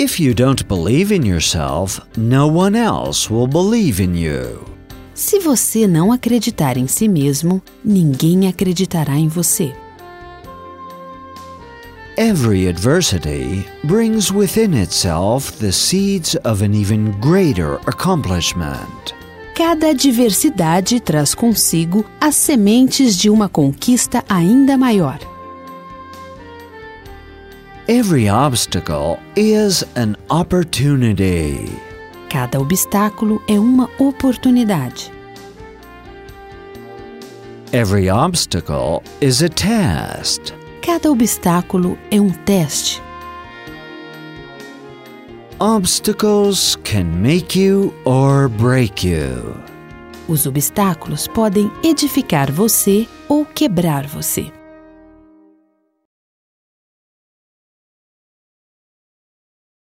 If you don't believe in yourself, no one else will believe in you. Se você não acreditar em si mesmo, ninguém acreditará em você. Every adversity brings within itself the seeds of an even greater accomplishment. Cada adversidade traz consigo as sementes de uma conquista ainda maior. Every obstacle is an opportunity. Cada obstáculo é uma oportunidade. Every obstacle is a test. Cada obstáculo é um teste. Obstacles can make you or break you. Os obstáculos podem edificar você ou quebrar você.